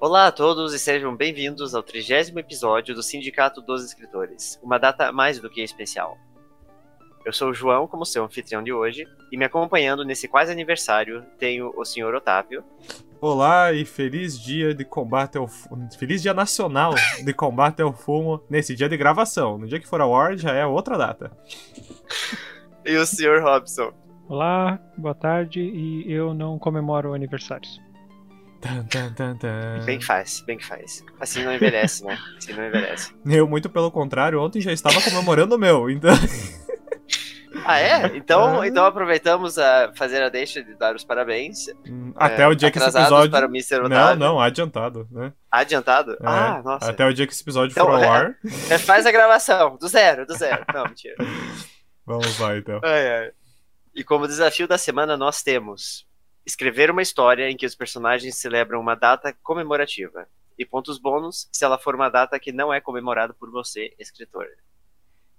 Olá a todos e sejam bem-vindos ao trigésimo episódio do Sindicato dos Escritores, uma data mais do que especial. Eu sou o João, como seu anfitrião de hoje, e me acompanhando nesse quase aniversário tenho o senhor Otávio. Olá e feliz dia de combate ao feliz dia nacional de combate ao fumo nesse dia de gravação. No dia que for a War já é outra data. e o senhor Robson. Olá, boa tarde e eu não comemoro aniversários. Tan, tan, tan, tan. Bem que faz, bem que faz. Assim não envelhece, né? Assim não envelhece. Eu, muito pelo contrário, ontem já estava comemorando o meu, então. Ah, é? Então, então aproveitamos a fazer a deixa de dar os parabéns. Hum, Até é, o dia que esse episódio. Para o Mr. Não, não, adiantado, né? Adiantado? É, ah, nossa. Até o dia que esse episódio então, for ao é, ar. É, faz a gravação, do zero, do zero. Não, mentira. Vamos lá, então. E como desafio da semana, nós temos escrever uma história em que os personagens celebram uma data comemorativa. E pontos bônus se ela for uma data que não é comemorada por você, escritor.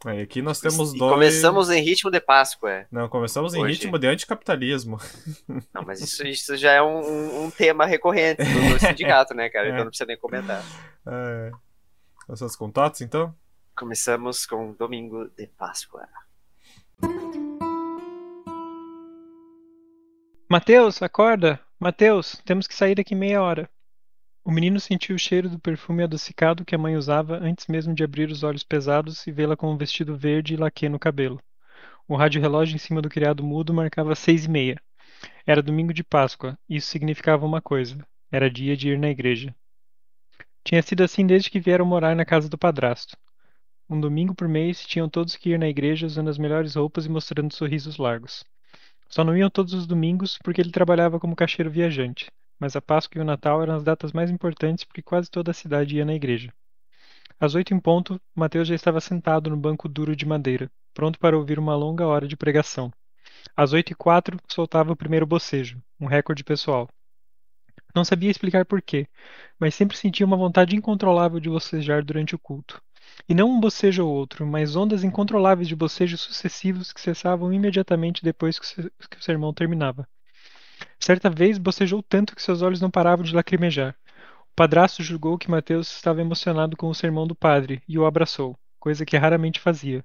É, aqui nós temos e dois. Começamos em ritmo de Páscoa. É. Não, começamos em Hoje. ritmo de anticapitalismo. Não, mas isso, isso já é um, um tema recorrente do, do sindicato, né, cara? É. Então não precisa nem comentar. É. Os seus contatos, então? Começamos com Domingo de Páscoa. Mateus, acorda! Mateus, temos que sair daqui meia hora. O menino sentiu o cheiro do perfume adocicado que a mãe usava antes mesmo de abrir os olhos pesados e vê-la com um vestido verde e laque no cabelo. O rádio-relógio em cima do criado mudo marcava seis e meia. Era domingo de Páscoa, isso significava uma coisa: era dia de ir na igreja. Tinha sido assim desde que vieram morar na casa do padrasto. Um domingo por mês tinham todos que ir na igreja usando as melhores roupas e mostrando sorrisos largos. Só não iam todos os domingos porque ele trabalhava como caixeiro viajante, mas a Páscoa e o Natal eram as datas mais importantes porque quase toda a cidade ia na igreja. Às oito em ponto, Mateus já estava sentado no banco duro de madeira, pronto para ouvir uma longa hora de pregação. Às oito e quatro, soltava o primeiro bocejo, um recorde pessoal. Não sabia explicar porquê, mas sempre sentia uma vontade incontrolável de bocejar durante o culto. E não um bocejo ou outro, mas ondas incontroláveis de bocejos sucessivos que cessavam imediatamente depois que o sermão terminava. Certa vez bocejou tanto que seus olhos não paravam de lacrimejar. O padrasto julgou que Mateus estava emocionado com o sermão do padre e o abraçou, coisa que raramente fazia.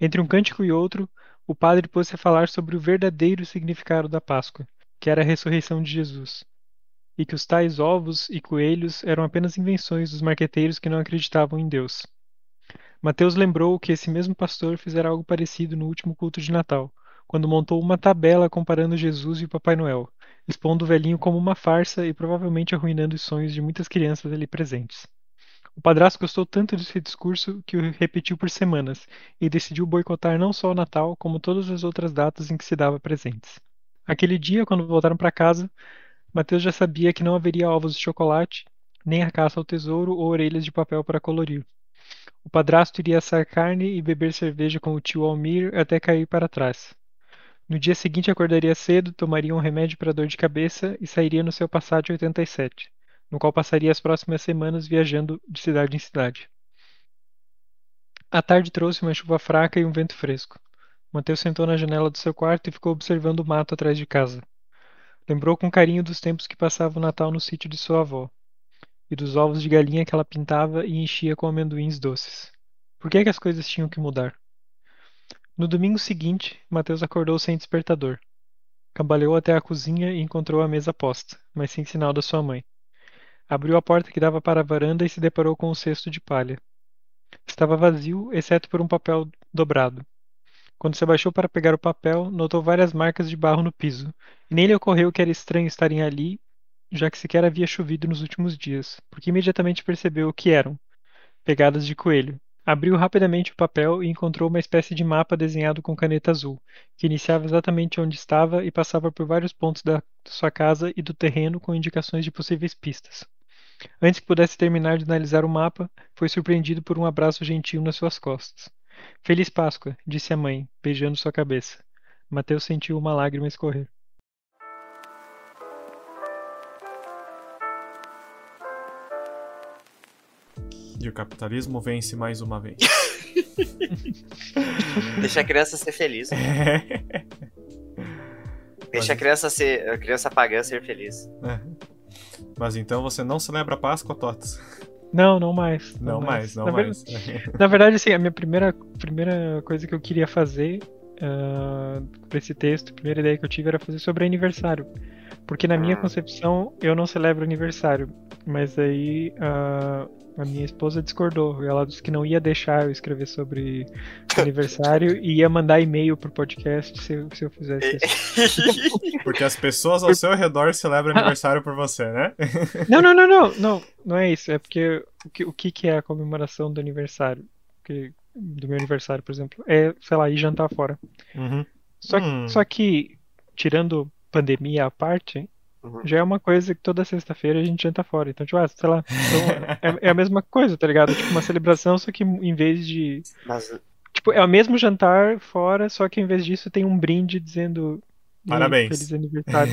Entre um cântico e outro, o padre pôs-se a falar sobre o verdadeiro significado da Páscoa, que era a ressurreição de Jesus e que os tais ovos e coelhos eram apenas invenções dos marqueteiros que não acreditavam em Deus. Mateus lembrou que esse mesmo pastor fizera algo parecido no último culto de Natal, quando montou uma tabela comparando Jesus e o Papai Noel, expondo o velhinho como uma farsa e provavelmente arruinando os sonhos de muitas crianças ali presentes. O padrasto gostou tanto desse discurso que o repetiu por semanas e decidiu boicotar não só o Natal, como todas as outras datas em que se dava presentes. Aquele dia, quando voltaram para casa, Mateus já sabia que não haveria ovos de chocolate, nem a caça ao tesouro ou orelhas de papel para colorir. O padrasto iria assar carne e beber cerveja com o tio Almir até cair para trás. No dia seguinte acordaria cedo, tomaria um remédio para dor de cabeça e sairia no seu Passat 87, no qual passaria as próximas semanas viajando de cidade em cidade. A tarde trouxe uma chuva fraca e um vento fresco. Mateus sentou na janela do seu quarto e ficou observando o mato atrás de casa. Lembrou com carinho dos tempos que passava o Natal no sítio de sua avó, e dos ovos de galinha que ela pintava e enchia com amendoins doces. Por que, é que as coisas tinham que mudar? No domingo seguinte, Mateus acordou sem despertador. Cambaleou até a cozinha e encontrou a mesa posta, mas sem sinal da sua mãe. Abriu a porta que dava para a varanda e se deparou com um cesto de palha. Estava vazio, exceto por um papel dobrado. Quando se abaixou para pegar o papel, notou várias marcas de barro no piso, e nem lhe ocorreu que era estranho estarem ali, já que sequer havia chovido nos últimos dias, porque imediatamente percebeu o que eram pegadas de coelho. Abriu rapidamente o papel e encontrou uma espécie de mapa desenhado com caneta azul, que iniciava exatamente onde estava e passava por vários pontos da sua casa e do terreno com indicações de possíveis pistas. Antes que pudesse terminar de analisar o mapa, foi surpreendido por um abraço gentil nas suas costas. Feliz Páscoa, disse a mãe, beijando sua cabeça. Mateus sentiu uma lágrima escorrer. E o capitalismo vence mais uma vez. Deixa a criança ser feliz. É. Deixa a criança ser, a criança pagã ser feliz. É. Mas então você não celebra Páscoa, Tots? Não, não mais. Não, mais, não na mais. Verdade, na verdade, assim, a minha primeira, primeira coisa que eu queria fazer uh, pra esse texto, a primeira ideia que eu tive era fazer sobre aniversário. Porque na minha Ah. concepção eu não celebro aniversário. Mas aí uh, a minha esposa discordou. Ela disse que não ia deixar eu escrever sobre aniversário e ia mandar e-mail pro podcast se, eu- se eu fizesse isso. Porque as pessoas ao seu redor celebram aniversário por você, né? Não, não, não, não, não, não é isso. É porque o que, o que que é a comemoração do aniversário? Que, do meu aniversário, por exemplo, é, sei lá, ir jantar fora. Uhum. Só, Hum. só que, tirando pandemia à parte, Uhum. já é uma coisa que toda sexta-feira a gente janta fora. Então, tipo, ah, sei lá, então é, é a mesma coisa, tá ligado? Tipo, uma celebração, só que em vez de. Mas Tipo, é o mesmo jantar fora, só que em vez disso tem um brinde dizendo. "E aí, Parabéns." Feliz aniversário.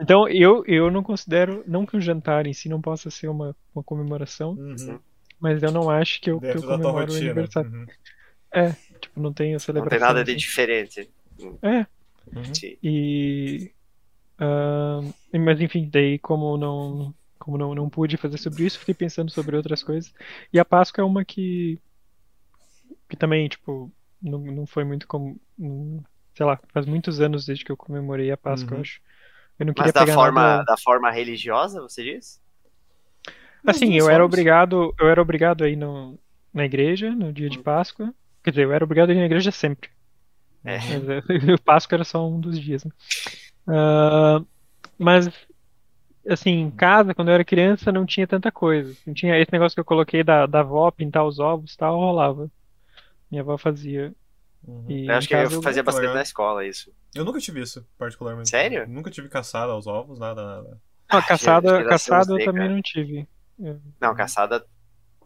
Então, eu, eu não considero. Não que o jantar em si não possa ser uma, uma comemoração, Uhum. mas eu não acho que eu, que eu comemoro o aniversário. Uhum. Tipo, não tenho não celebração. tem nada de assim. diferente. É, Uhum. Sim. e. mas enfim, daí como não. Como não, não pude fazer sobre isso, fiquei pensando sobre outras coisas. E a Páscoa é uma que. Que também, tipo, não, não foi muito como. sei lá, faz muitos anos desde que eu comemorei a Páscoa, Uhum. eu acho. Eu não queria Mas da pegar forma, nada. da forma religiosa, você diz? Assim, eu era obrigado, eu era obrigado a ir no, na igreja no dia de Páscoa. Quer dizer, eu era obrigado a ir na igreja sempre. É. Mas, o Páscoa era só um dos dias, né? Ah, mas, assim, em casa, quando eu era criança, não tinha tanta coisa. Não tinha esse negócio que eu coloquei da, da avó pintar os ovos e tal, rolava. Minha avó fazia. Uhum. E Eu acho que eu eu- fazia bastante legal. na escola isso. Eu nunca tive isso, particularmente. Sério? Nunca tive caçada aos ovos, nada, nada. Não, caçada, geração caçada eu também cara. não tive. Não, caçada.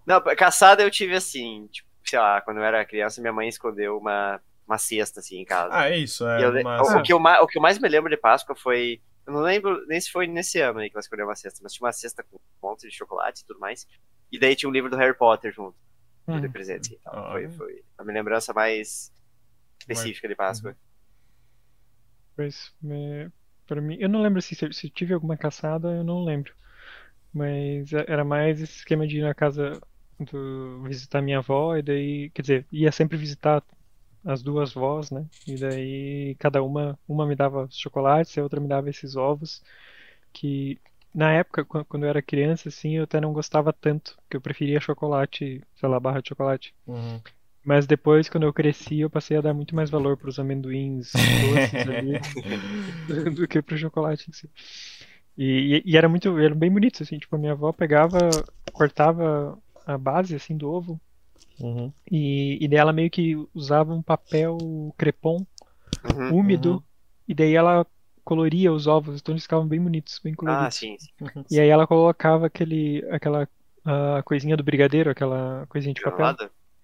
Não, caçada eu tive assim, tipo, sei lá, quando eu era criança, minha mãe escondeu uma, uma cesta assim em casa. Ah, é isso, é eu o, o que eu, o que eu mais me lembro de Páscoa foi. Eu não lembro nem se foi nesse ano aí que ela escolheu uma cesta, mas tinha uma cesta com um monte de chocolate e tudo mais. E daí tinha um livro do Harry Potter junto, Hum. de presente. Então, Ah. foi, foi a minha lembrança mais específica de Páscoa. Pois, é, pra mim, eu não lembro se, se tive alguma caçada, eu não lembro. Mas é- era mais esse esquema de ir na casa do, visitar minha avó, e daí, quer dizer, ia sempre visitar as duas vós, né? E daí cada uma, uma me dava chocolates, a outra me dava esses ovos, que na época, quan- quando eu era criança, assim, eu até não gostava tanto, porque eu preferia chocolate, sei lá, barra de chocolate. Uhum. Mas depois, quando eu cresci, eu passei a dar muito mais valor para os amendoins doces ali do que pro chocolate em si. E, e- e era muito, era bem bonito, assim, tipo, a minha avó pegava, cortava a base, assim, do ovo, Uhum. e, e daí ela meio que usava um papel crepom Uhum. úmido, uhum. e daí ela coloria os ovos, então eles ficavam bem bonitos, bem Ah, coloridos. sim. sim. E aí ela colocava aquele, aquela ah, coisinha do brigadeiro, aquela coisinha de papel.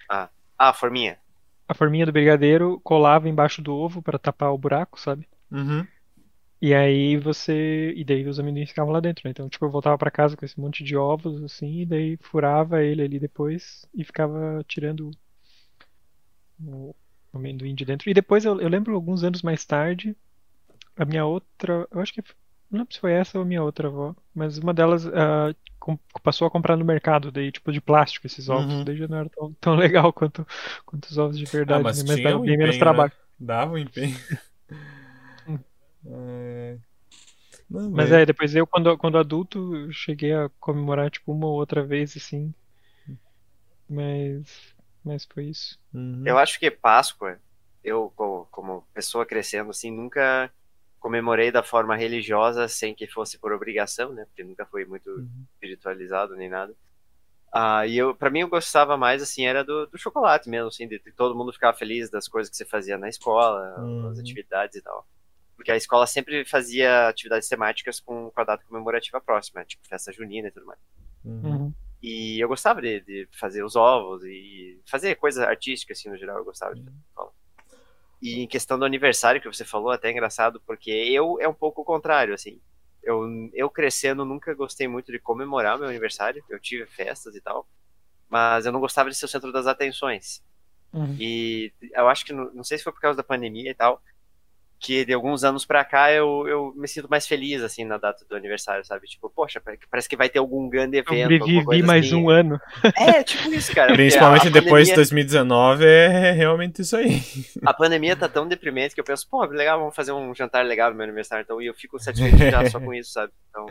Ah. ah, forminha. A forminha do brigadeiro colava embaixo do ovo para tapar o buraco, sabe? Uhum. E aí você. E daí os amendoins ficavam lá dentro, né? Então, tipo, eu voltava pra casa com esse monte de ovos, assim, e daí furava ele ali depois e ficava tirando o amendoim de dentro. E depois eu, eu lembro alguns anos mais tarde, a minha outra. Eu acho que. Não lembro se foi essa ou a minha outra avó, mas uma delas ah, com- passou a comprar no mercado, daí, tipo, de plástico esses ovos. Uhum. Daí já não era tão, tão legal quanto, quanto os ovos de verdade, Ah, mas né? Mas dava um bem menos empenho, trabalho. né? Dava um empenho. É... Não, Mas é, depois eu, quando, quando adulto, eu cheguei a comemorar, tipo, uma ou outra vez, assim. Mas, mas foi isso. Uhum. Eu acho que Páscoa, eu, como, como pessoa crescendo assim, nunca comemorei da forma religiosa sem que fosse por obrigação, né? Porque nunca fui muito Uhum. espiritualizado nem nada. Ah, e eu, para mim, eu gostava mais, assim, era do, do chocolate mesmo, assim, de, de todo mundo ficar feliz das coisas que você fazia na escola, Uhum. as atividades e tal. Porque a escola sempre fazia atividades temáticas com, com a data comemorativa próxima, tipo festa junina e tudo mais. Uhum. Uhum. E eu gostava de, de fazer os ovos e fazer coisas artísticas, assim, no geral, eu gostava de fazer. E em questão do aniversário que você falou, até é engraçado, porque eu é um pouco o contrário, assim. Eu, eu crescendo nunca gostei muito de comemorar meu aniversário, eu tive festas e tal, mas eu não gostava de ser o centro das atenções. Uhum. E eu acho que, não sei se foi por causa da pandemia e tal, que de alguns anos pra cá eu, eu me sinto mais feliz, assim, na data do aniversário, sabe? Tipo, poxa, parece que vai ter algum grande evento. Eu vivi mais assim. um ano. É, tipo isso, cara. Principalmente depois de 2019, é realmente isso aí. A pandemia tá tão deprimente que eu penso, pô, legal, vamos fazer um jantar legal no meu aniversário, então, e eu fico satisfeito já só com isso, sabe? Então...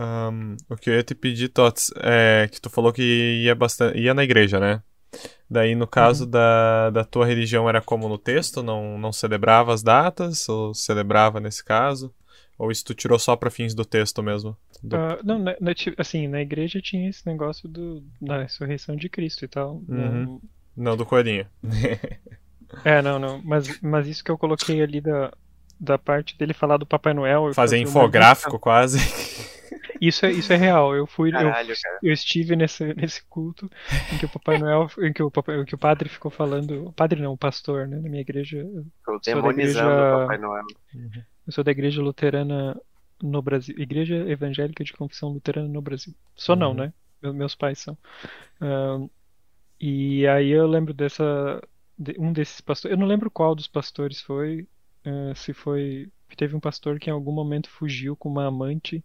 Um, o que eu ia te pedir, Tots, é que tu falou que ia, bastante, ia na igreja, né? Daí, no caso uhum. da, da tua religião, era como no texto? Não, não celebrava as datas? Ou celebrava nesse caso? Ou isso tu tirou só para fins do texto mesmo? Do... Uh, não, na, na, assim, na igreja tinha esse negócio do, da ressurreição de Cristo e tal. Uhum. Não, do coelhinho. é, não, não. Mas, mas isso que eu coloquei ali da, da parte dele falar do Papai Noel. Fazer infográfico quase. Isso é, isso é real. Eu fui, Caralho, eu, eu, estive nesse, nesse culto em que o Papai Noel, em que o, papai, em que o padre ficou falando, o padre não, o pastor, né, na minha igreja. Eu demonizando igreja, o Papai Noel. Uhum. Eu sou da igreja luterana no Brasil, igreja evangélica de confissão luterana no Brasil. Só uhum. não, né? Meus pais são. Uh, e aí eu lembro dessa, de, um desses pastores, eu não lembro qual dos pastores foi, uh, se foi, teve um pastor que em algum momento fugiu com uma amante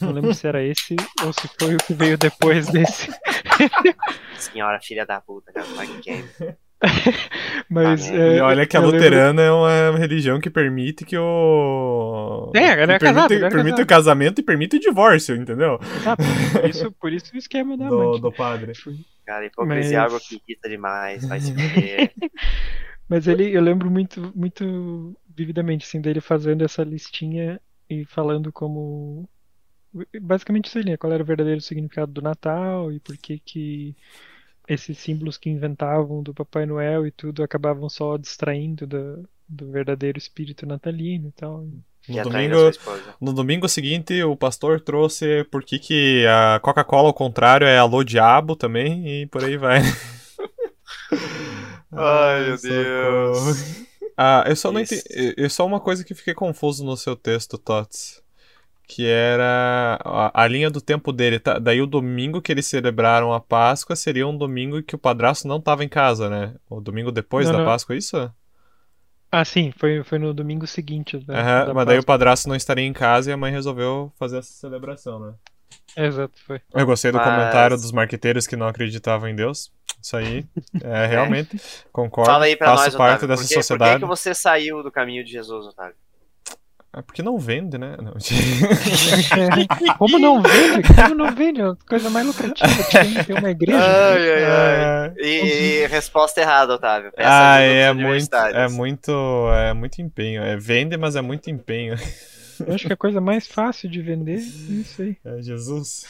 não lembro se era esse ou se foi o que veio depois desse. Senhora filha da puta, cara, game. Mas. Ah, é, olha que a luterana lembro... é uma religião que permite que o. É, ela é permite, casado, permite o casamento e permite o divórcio, entendeu? Exato. Por isso, por isso o esquema da do, do padre. Cara, hipocrisia Mas... é algo que irrita demais, vai se. Mas ele, eu lembro muito, muito vividamente, assim, dele fazendo essa listinha e falando como basicamente isso aí, né? Qual era o verdadeiro significado do Natal e por que que esses símbolos que inventavam do Papai Noel e tudo acabavam só distraindo do, do verdadeiro espírito natalino e tal. No domingo, no domingo seguinte, o pastor trouxe por que, que a Coca-Cola, ao contrário, é alô diabo também, e por aí vai. Ai, meu Deus. Ah, eu só não entendi. Eu só uma coisa que fiquei confuso no seu texto, Tots que era a, a, linha do tempo dele. Tá? Daí o domingo que eles celebraram a Páscoa seria um domingo que o padrasto não estava em casa, né? O domingo depois não, da não. Páscoa, é isso? Ah, sim, foi, foi no domingo seguinte. Da, uhum, da mas Páscoa. daí o padrasto não estaria em casa e a mãe resolveu fazer essa celebração, né? Exato, foi. Eu gostei do Mas- comentário dos marqueteiros que não acreditavam em Deus. Isso aí, é, realmente, concordo. Fala aí pra faço nós, parte Otávio, dessa por que, por sociedade. que, que você saiu do caminho de Jesus, Otávio? É porque não vende, né? Não. Como não vende? Como não vende? É a coisa mais lucrativa que tem, tem uma igreja. Ai, ai, ai. É, E, e resposta errada, Otávio. Peça Ah, é muito, é muito, é muito empenho. É, vende, mas é muito empenho. Eu acho que a coisa mais fácil de vender é isso aí. É Jesus.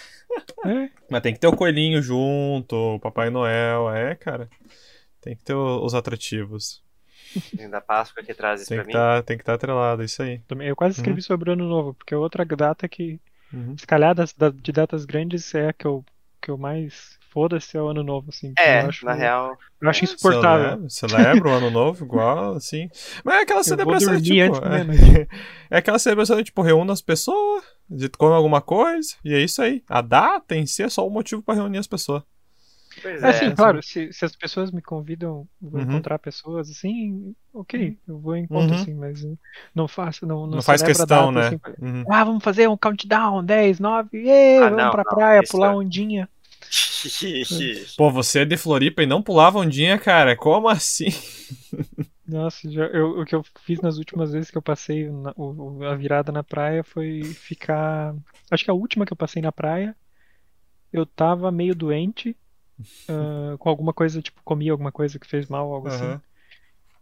É. Mas tem que ter o coelhinho junto, o Papai Noel, é, cara. Tem que ter os atrativos. Da Páscoa que traz isso Tem pra que mim. tá, tem que estar atrelado, isso aí. Eu quase escrevi sobre o ano novo, porque é outra data que, Uhum. se calhar das, da- de datas grandes é a que eu, que eu mais foda-se é o ano novo, assim. É, eu acho, na real. eu acho insuportável. Celebra, o ano novo igual, assim. Mas é aquela Eu vou celebração, dormir tipo. antes é, é aquela celebração de, tipo, reúne as pessoas, come alguma coisa, e é isso aí. A data em si é só o motivo pra reunir as pessoas. Pois É, é. assim, claro, se, se as pessoas me convidam, vou Uhum. encontrar pessoas assim, ok, eu vou em encontro, Uhum. assim, mas não faço, não, não, Não, faz questão, data, né? assim, Uhum. ah, vamos fazer um countdown, 10, 9, ê, Ah, vamos não, pra não, praia, pular é- ondinha. Pô, você é de Floripa e não pulava ondinha, cara? Como assim? Nossa, já- eu- o que eu fiz nas últimas vezes que eu passei na- o- a virada na praia foi ficar. Acho que a última que eu passei na praia, eu tava meio doente, ah, com alguma coisa, tipo, comi alguma coisa que fez mal, algo assim. Aham.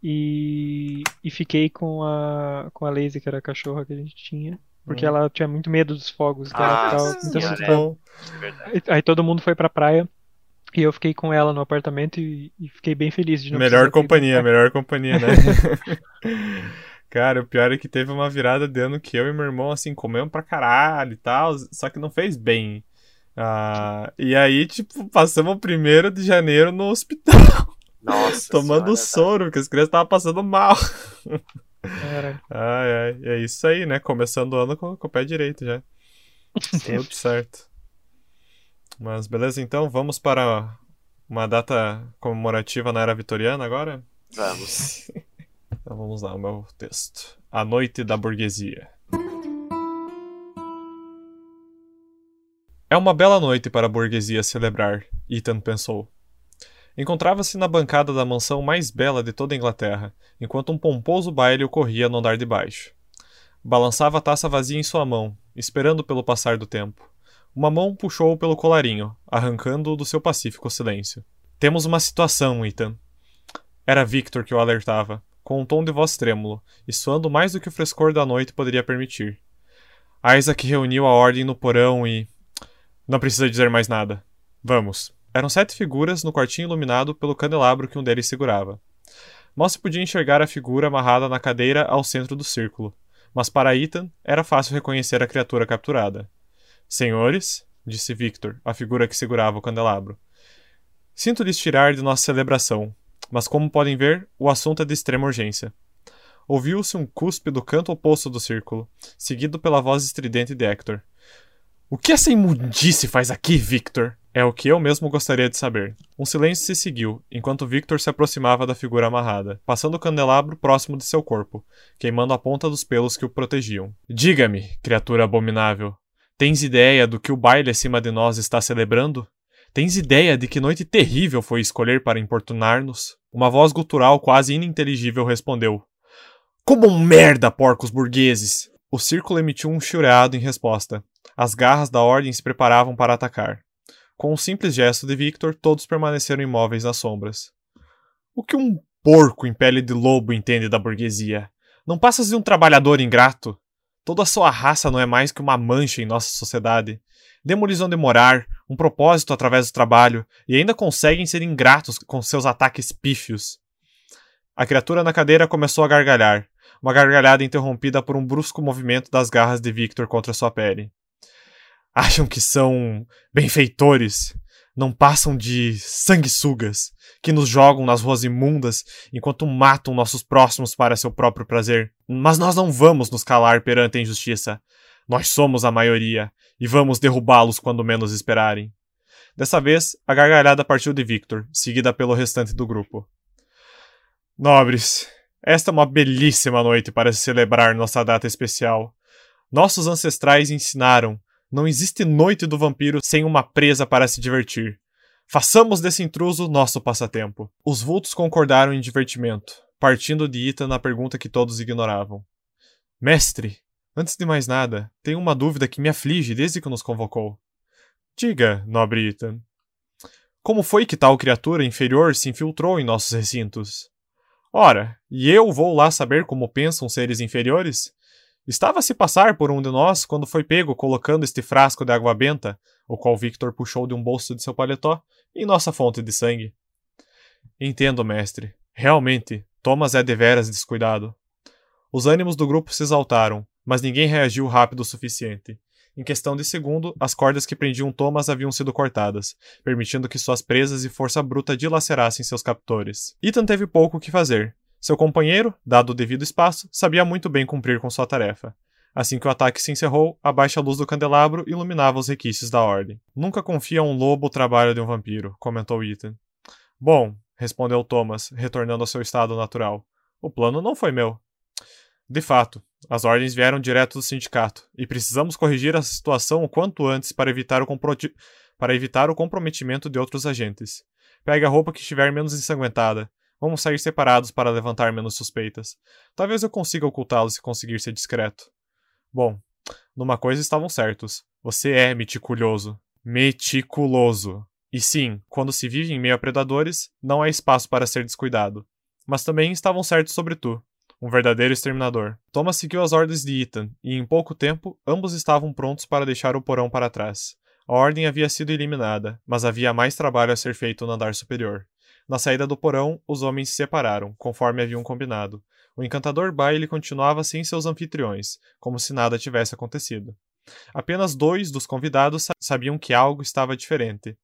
E, e fiquei com a, com a Lazy, que era a cachorra que a gente tinha, porque Uhum. ela tinha muito medo dos fogos, então Ah, olha. assustada. Bom, É. Aí- todo mundo foi pra praia e eu fiquei com ela no apartamento e, e fiquei bem feliz de não melhor companhia, melhor companhia, né? Cara, o pior é que teve uma virada de ano que eu e meu irmão, assim, comemos pra caralho e tal, só que não fez bem. Ah, e aí, tipo, passamos o primeiro de janeiro no hospital, Nossa. tomando senhora, soro, porque as crianças estavam passando mal. Ai, ai, é isso aí, né? Começando o ano com, com o pé direito já. Tudo certo. Mas beleza, então vamos para uma data comemorativa na era vitoriana agora? Vamos. Então vamos lá, o meu texto. A Noite da Burguesia. É uma bela noite para a burguesia celebrar, Ethan pensou. Encontrava-se na bancada da mansão mais bela de toda a Inglaterra, enquanto um pomposo baile ocorria no andar de baixo. Balançava a taça vazia em sua mão, esperando pelo passar do tempo. Uma mão puxou-o pelo colarinho, arrancando-o do seu pacífico silêncio. Temos uma situação, Ethan. Era Victor que o alertava, com um tom de voz trêmulo, e soando mais do que o frescor da noite poderia permitir. Isaac reuniu a ordem no porão e. Não precisa dizer mais nada. Vamos. Eram sete figuras no quartinho iluminado pelo candelabro que um deles segurava. Mal se podia enxergar a figura amarrada na cadeira ao centro do círculo, mas para Ethan era fácil reconhecer a criatura capturada. Senhores, disse Victor, a figura que segurava o candelabro, sinto lhes tirar de nossa celebração, mas como podem ver, o assunto é de extrema urgência. Ouviu-se um cuspe do canto oposto do círculo, seguido pela voz estridente de Hector. O que essa imundice faz aqui, Victor? É o que eu mesmo gostaria de saber. Um silêncio se seguiu, enquanto Victor se aproximava da figura amarrada, passando o candelabro próximo de seu corpo, queimando a ponta dos pelos que o protegiam. Diga-me, criatura abominável, tens ideia do que o baile acima de nós está celebrando? Tens ideia de que noite terrível foi escolher para importunar-nos? Uma voz gutural quase ininteligível respondeu: Como um merda, porcos burgueses! O círculo emitiu um chiureado em resposta. As garras da ordem se preparavam para atacar. Com um simples gesto de Victor, todos permaneceram imóveis nas sombras. O que um porco em pele de lobo entende da burguesia? Não passas de um trabalhador ingrato? Toda a sua raça não é mais que uma mancha em nossa sociedade. Demos-lhes onde morar, um propósito através do trabalho, e ainda conseguem ser ingratos com seus ataques pífios. A criatura na cadeira começou a gargalhar, uma gargalhada interrompida por um brusco movimento das garras de Victor contra sua pele. Acham que são benfeitores, não passam de sanguessugas, que nos jogam nas ruas imundas enquanto matam nossos próximos para seu próprio prazer. Mas nós não vamos nos calar perante a injustiça. Nós somos a maioria, e vamos derrubá-los quando menos esperarem. Dessa vez, a gargalhada partiu de Victor, seguida pelo restante do grupo. Nobres, esta é uma belíssima noite para celebrar nossa data especial. Nossos ancestrais ensinaram: não existe noite do vampiro sem uma presa para se divertir. Façamos desse intruso nosso passatempo. Os vultos concordaram em divertimento, partindo de Ita na pergunta que todos ignoravam. Mestre, Antes de mais nada, tenho uma dúvida que me aflige desde que nos convocou. Diga, nobre Ethan. Como foi que tal criatura inferior se infiltrou em nossos recintos? Ora, e eu vou lá saber como pensam seres inferiores? Estava a se passar por um de nós quando foi pego colocando este frasco de água benta, o qual Victor puxou de um bolso de seu paletó, em nossa fonte de sangue. Entendo, mestre. Realmente, Thomas é deveras descuidado. Os ânimos do grupo se exaltaram, mas ninguém reagiu rápido o suficiente. Em questão de segundo, as cordas que prendiam Thomas haviam sido cortadas, permitindo que suas presas e força bruta dilacerassem seus captores. Ethan teve pouco o que fazer. Seu companheiro, dado o devido espaço, sabia muito bem cumprir com sua tarefa. Assim que o ataque se encerrou, a baixa luz do candelabro iluminava os requisitos da ordem. Nunca confia um lobo o trabalho de um vampiro, comentou Ethan. Bom, respondeu Thomas, retornando ao seu estado natural. O plano não foi meu. De fato, as ordens vieram direto do sindicato, e precisamos corrigir a situação o quanto antes para evitar o, para evitar o comprometimento de outros agentes. Pegue a roupa que estiver menos ensanguentada. Vamos sair separados para levantar menos suspeitas. Talvez eu consiga ocultá-lo se conseguir ser discreto. Bom, numa coisa estavam certos. Você é meticuloso. Meticuloso. E sim, quando se vive em meio a predadores, não há espaço para ser descuidado. Mas também estavam certos sobre tu um verdadeiro exterminador. Thomas seguiu as ordens de Ethan, e em pouco tempo ambos estavam prontos para deixar o porão para trás. A ordem havia sido eliminada, mas havia mais trabalho a ser feito no andar superior. Na saída do porão, os homens se separaram, conforme haviam combinado. O encantador baile continuava sem seus anfitriões, como se nada tivesse acontecido. Apenas dois dos convidados sabiam que algo estava diferente.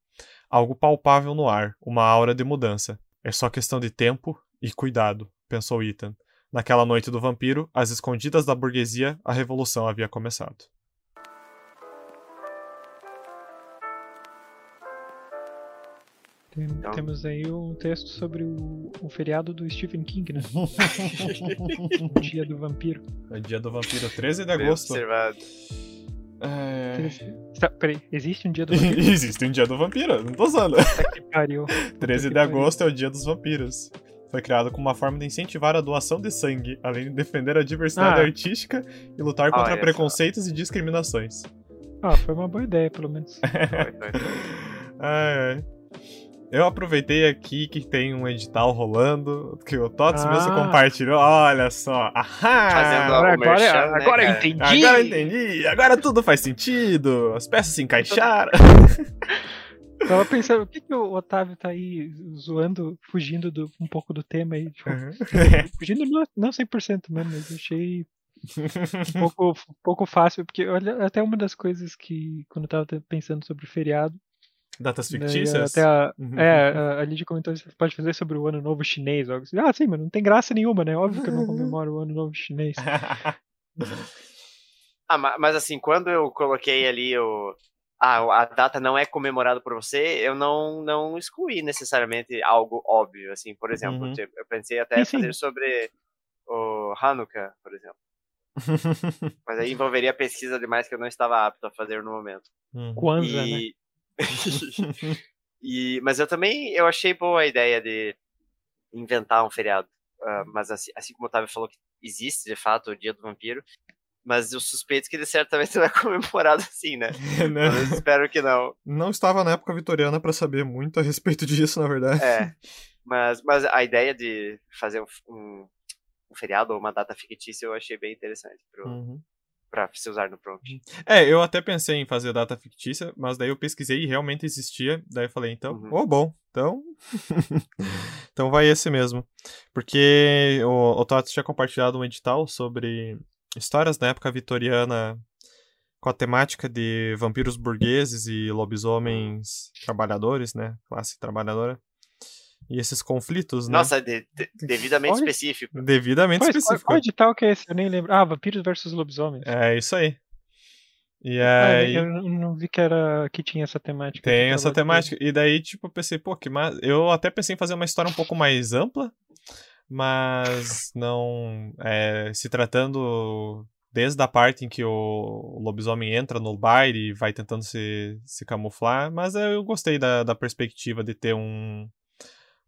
Algo palpável no ar, uma aura de mudança. É só questão de tempo e cuidado, pensou Ethan. Naquela noite do vampiro, às escondidas da burguesia, a revolução havia começado. Tem- Então- Temos aí um texto sobre o, o feriado do Stephen King, né? O Dia do Vampiro. É dia do vampiro, 13 de Bem agosto. observado. É... Tá, peraí, existe um Dia do Vampiro? Existe um dia do vampiro, não tô usando. que pariu. 13 que de pariu. agosto é o dia dos vampiros. Foi criado como uma forma de incentivar a doação de sangue, além de defender a diversidade Ah. artística e lutar contra só. preconceitos e discriminações. Ah, foi uma boa ideia, pelo menos. Ai, ai. Eu aproveitei aqui que tem um edital rolando, que o Tots mesmo Ah. compartilhou. Olha só. Ahá! Fazendo Agora, o agora, merchan, né, agora eu entendi. Agora eu entendi, agora tudo faz sentido, as peças se encaixaram. Tava pensando, o que, que o Otávio tá aí zoando, fugindo do- um pouco do tema aí? tipo, fugindo não, não 100% mesmo, mas eu achei um pouco, um pouco fácil, porque olha, até uma das coisas que, quando eu tava pensando sobre o feriado, Datas né, fictícias? até a, Uhum. é, a- a Lídia comentou que você pode fazer sobre o Ano Novo Chinês. Algo assim. Ah, sim, mas não tem graça nenhuma, né? Óbvio que eu não comemoro o Ano Novo Chinês. Ah, ma- mas assim, quando eu coloquei ali o. Ah, a data não é comemorada por você, eu não, não excluí necessariamente algo óbvio, assim, por exemplo, Uhum. tipo, eu pensei até Sim, sim. fazer sobre o Hanukkah, por exemplo. Mas aí envolveria pesquisa demais que eu não estava apto a fazer no momento. Kwanzaa, né? E... Mas eu também eu achei boa a ideia de inventar um feriado. Ah, mas assim, assim como o Otávio falou que existe de fato o Dia do Vampiro, mas eu suspeito que ele certamente não é comemorado assim, né? Né? Mas eu espero que não. Não estava na época vitoriana pra saber muito a respeito disso, na verdade. É. Mas, mas a ideia de fazer um, um, um feriado ou uma data fictícia eu achei bem interessante pro, Uhum. Pra se usar no prompt. É, eu até pensei em fazer data fictícia, mas daí eu pesquisei e realmente existia. Daí eu falei, então, Uhum. oh, bom, então. então vai esse mesmo. Porque o, o Tots tinha compartilhado um edital sobre histórias na época vitoriana com a temática de vampiros burgueses e lobisomens trabalhadores, né? Classe trabalhadora. E esses conflitos, né? Nossa, de- de- devidamente Olha. específico. Devidamente qual, específico. qual edital que é esse? Eu nem lembro. Ah, Vampiros versus Lobisomens. É isso aí. E Ah, aí. eu não não vi que, era, que tinha essa temática. Tem Eu essa temática. E daí, tipo, eu pensei, pô, que mais. Eu até pensei em fazer uma história um pouco mais ampla, mas não. é, se tratando desde a parte em que o lobisomem entra no baile e vai tentando se, se camuflar, mas eu gostei da, da perspectiva de ter um,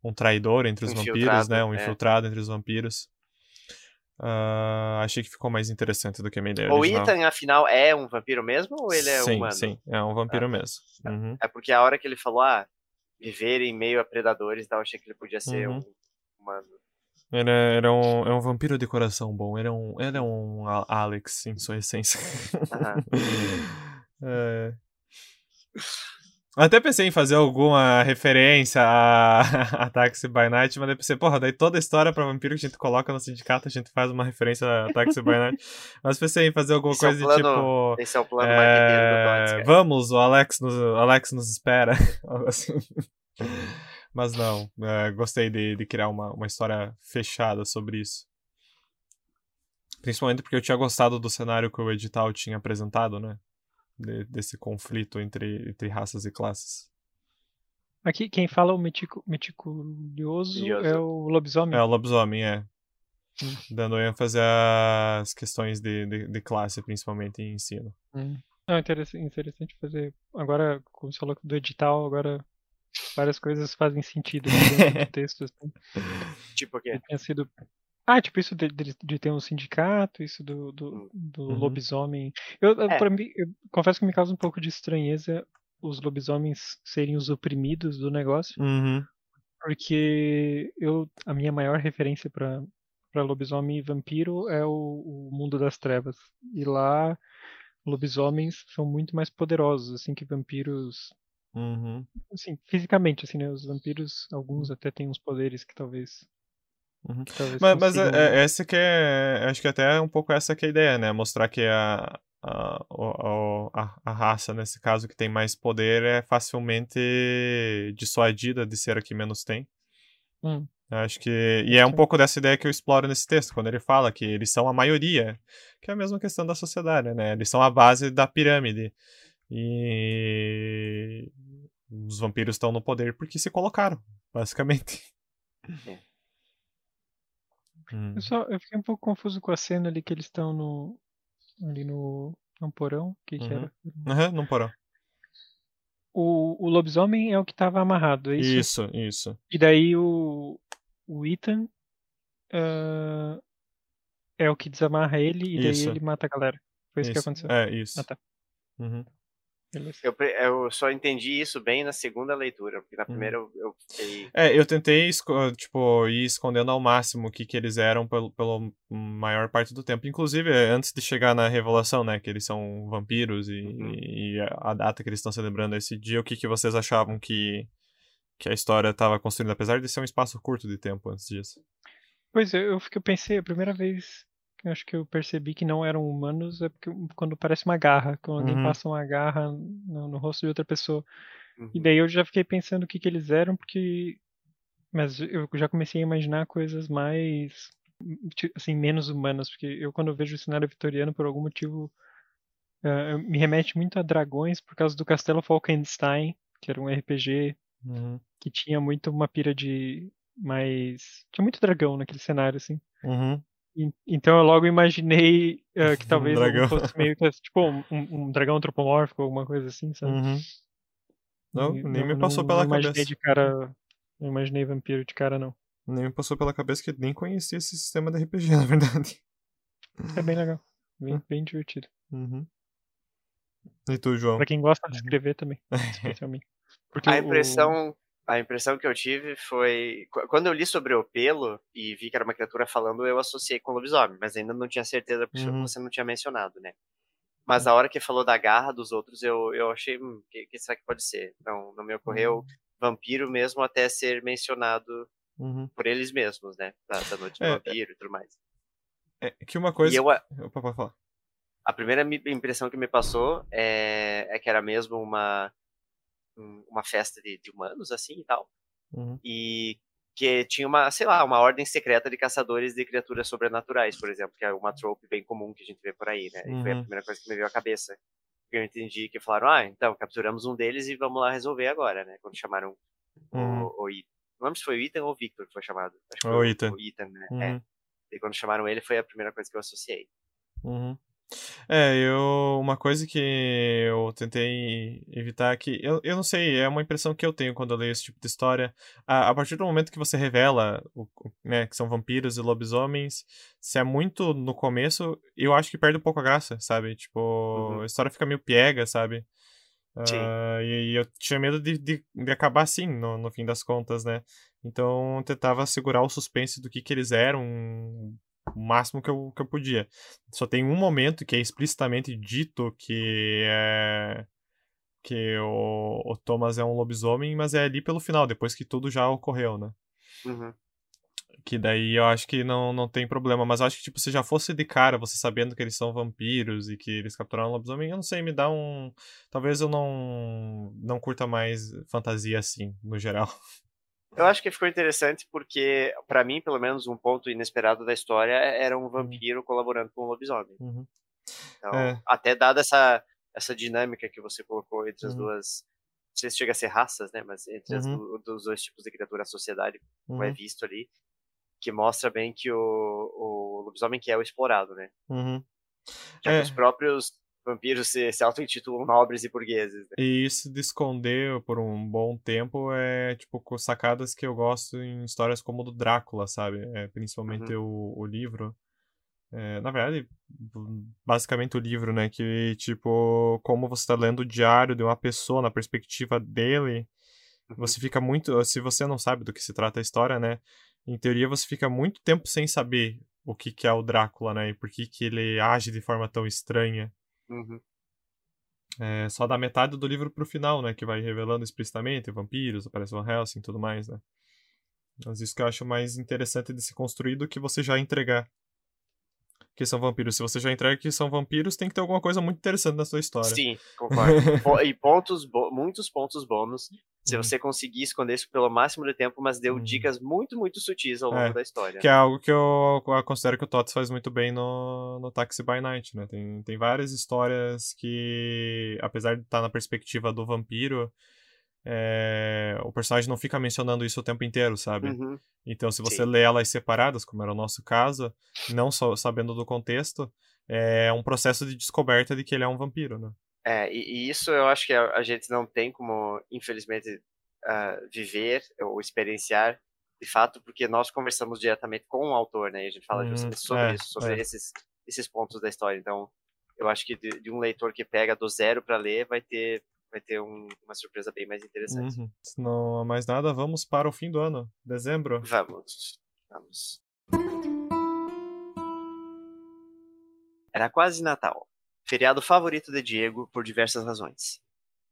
um traidor entre os vampiros, Infiltrado, né? Um é. infiltrado entre os vampiros. Ah, achei que ficou mais interessante do que a minha ideia O original. Ethan, afinal, é um vampiro mesmo ou ele é sim, humano? sim, é um vampiro mesmo. Uhum. É porque a hora que ele falou, ah, viver em meio a predadores, eu achei que ele podia ser Uhum. um humano. Era, era um, é um vampiro de coração bom. Era um, ele é um Alex em sua essência. Aham. É. Até pensei em fazer alguma referência a, a Taxi by Night, mas daí pensei, porra, daí toda a história pra vampiro que a gente coloca no sindicato, a gente faz uma referência a Taxi by Night. Mas pensei em fazer alguma Esse é coisa plano- tipo. Esse é o plano do É, cara. vamos, o Alex nos, o Alex nos espera. Algo assim. Mas não, é, gostei de, de criar uma, uma história fechada sobre isso. Principalmente porque eu tinha gostado do cenário que o edital tinha apresentado, né? De- desse conflito entre, entre raças e classes. Aqui, quem fala o metico, meticulioso Curioso. é o lobisomem. É, o lobisomem, é. Hum. Dando ênfase às questões de, de, de classe, principalmente em ensino. Hum. Não, interessante, interessante fazer. Agora, como você falou do edital, agora várias coisas fazem sentido dentro do texto. assim. Tipo o quê? Tinha sido. Ah, tipo, isso de, de, de ter um sindicato, isso do, do, do Uhum. lobisomem. Eu, É. pra mim, eu confesso que me causa um pouco de estranheza os lobisomens serem os oprimidos do negócio, Uhum. porque eu, a minha maior referência para lobisomem e vampiro é o, o mundo das trevas. E lá, lobisomens são muito mais poderosos, assim, que vampiros Uhum. assim, fisicamente, assim, né? Os vampiros, alguns até têm uns poderes que talvez. Uhum. Mas, mas é, é- essa que é. Acho que até é um pouco essa que é a ideia, né? Mostrar que a, a, a, a raça, nesse caso, que tem mais poder é facilmente dissuadida de ser a que menos tem. Hum. Acho que. E é um pouco dessa ideia que eu exploro nesse texto, quando ele fala que eles são a maioria, que é a mesma questão da sociedade, né? Eles são a base da pirâmide. E. os vampiros estão no poder porque se colocaram, basicamente. É. Hum. Eu, só, eu fiquei um pouco confuso com a cena ali que eles estão no. ali no. no porão. O que, que Uhum. era? Aham, não porão. O, o lobisomem é o que tava amarrado, é isso? Isso, isso. E daí o. o Ethan. ah, é o que desamarra ele e daí Isso. ele mata a galera. Foi isso, que isso. aconteceu. É, isso. Ah, tá. Uhum. Eu, eu só entendi isso bem na segunda leitura, porque na Uhum. primeira eu, eu fiquei. É, eu tentei, tipo, ir escondendo ao máximo o que, que eles eram pelo, pela maior parte do tempo. Inclusive, é, antes de chegar na revelação, né, que eles são vampiros e, Uhum. e a data que eles estão celebrando esse dia, o que, que vocês achavam que, que a história estava construindo, apesar de ser um espaço curto de tempo antes disso. Pois é, eu, eu pensei, a primeira vez eu acho que eu percebi que não eram humanos é porque quando parece uma garra, quando alguém Uhum. passa uma garra no, no rosto de outra pessoa. Uhum. E daí eu já fiquei pensando o que que eles eram, porque. Mas eu já comecei a imaginar coisas mais. assim, menos humanas, porque eu quando eu vejo o cenário vitoriano, por algum motivo, eh, me remete muito a dragões por causa do Castelo Falkenstein, que era um RPG Uhum. que tinha muito uma pira de mais. Tinha muito dragão naquele cenário, assim. Uhum. E- Então eu logo imaginei eh, que Um talvez dragão. fosse meio que tipo um, um- um dragão antropomórfico, alguma coisa assim, sabe? Uhum. Não, E nem me não- passou não- pela não imaginei cabeça. de cara. Não imaginei vampiro de cara, não. Nem me passou pela cabeça que nem conhecia esse sistema de RPG, na verdade. É bem legal. Hum. Bem, bem divertido. Uhum. E tu, João? Pra quem gosta de Uhum. escrever também, especialmente. Porque A o- impressão, a impressão que eu tive foi. qu- Quando eu li sobre o pelo e vi que era uma criatura falando, eu associei com lobisomem, mas ainda não tinha certeza porque Uhum. você não tinha mencionado, né? Mas a hora que falou da garra dos outros, eu, eu achei. Hum, que, que será que pode ser? Não, não me ocorreu vampiro mesmo até ser mencionado Uhum. por eles mesmos, né? Da, da noite do É, vampiro e tudo mais. É que uma coisa. E eu, Opa, pode falar. a primeira impressão que me passou é, é que era mesmo uma, um- uma festa de, de humanos, assim e tal. Uhum. e que tinha uma, sei lá, uma ordem secreta de caçadores de criaturas sobrenaturais, por exemplo, que é uma trope bem comum que a gente vê por aí, né? E foi a Uhum. primeira coisa que me veio à cabeça. Eu entendi que falaram, ah, então, capturamos um deles e vamos lá resolver agora, né? Quando chamaram Uhum. o, o Ethan. Não lembro se foi o Ethan ou o Victor que foi chamado. Acho que O foi Ethan. O Ethan, né? Uhum. É. E quando chamaram ele foi a primeira coisa que eu associei. Uhum. É, eu. Uma coisa que eu tentei evitar que. Eu, eu não sei, é uma impressão que eu tenho quando eu leio esse tipo de história. A, a partir do momento que você revela o, né, que são vampiros e lobisomens, se é muito no começo, eu acho que perde um pouco a graça, sabe? Tipo, Uhum. a história fica meio piega, sabe? Sim. Ah, e, e eu tinha medo de, de, de acabar assim, no, no fim das contas, né? Então eu tentava segurar o suspense do que, que eles eram o máximo que eu, que eu podia. Só tem um momento que é explicitamente dito que é que o, o Thomas é um lobisomem, mas é ali pelo final, depois que tudo já ocorreu, né? Uhum. Que daí eu acho que não, não tem problema, mas eu acho que tipo, se já fosse de cara, você sabendo que eles são vampiros e que eles capturaram um lobisomem, eu não sei, me dá um. Talvez eu não, não curta mais fantasia assim, no geral. Eu acho que ficou interessante porque, pra mim, pelo menos, um ponto inesperado da história era um vampiro colaborando com um lobisomem. Uhum. Então, É. até dada essa, essa dinâmica que você colocou entre as Uhum. duas. Não sei se chega a ser raças, né? Mas entre as Uhum. dos dois tipos de criatura, a sociedade, como Uhum. é visto ali, que mostra bem que o, o lobisomem que é o explorado, né? Uhum. Já É. que os próprios vampiros se, se auto-intitulam nobres e burgueses, né? E isso de esconder por um bom tempo é, tipo, sacadas que eu gosto em histórias como o do Drácula, sabe? É, principalmente o, o livro. É, na verdade, basicamente o livro, né? Que, tipo, como você tá lendo o diário de uma pessoa na perspectiva dele, Uhum. você fica muito. Se você não sabe do que se trata a história, né? Em teoria, você fica muito tempo sem saber o que, que é o Drácula, né? E por que, que ele age de forma tão estranha. Uhum. É, só da metade do livro pro final, né? Que vai revelando explicitamente vampiros, aparece Van Helsing e tudo mais, né? Mas isso que eu acho mais interessante de se construir do que você já entregar que são vampiros. Se você já entrega que são vampiros, tem que ter alguma coisa muito interessante na sua história. Sim, concordo. E pontos, muitos pontos bônus se Uhum. você conseguir esconder isso pelo máximo de tempo, mas deu Uhum. dicas muito, muito sutis ao longo É, da história. Que é algo que eu, eu considero que o Tots faz muito bem no, no Taxi by Night, né? Tem, tem várias histórias que, apesar de estar na perspectiva do vampiro, é, o personagem não fica mencionando isso o tempo inteiro, sabe? Uhum. Então, se você Sim. lê elas separadas, como era o nosso caso, não só sabendo do contexto, é um processo de descoberta de que ele é um vampiro, né? É, e, e isso eu acho que a, a gente não tem como, infelizmente, ah, viver ou experienciar de fato, porque nós conversamos diretamente com o autor, né? E a gente fala Uhum, justamente sobre é, isso, sobre é. esses, esses pontos da história. Então, eu acho que de, de um leitor que pega do zero para ler vai ter, vai ter um- uma surpresa bem mais interessante. Uhum. Se não há mais nada, vamos para o fim do ano, dezembro. Vamos, vamos. Era quase Natal. Feriado favorito de Diego por diversas razões.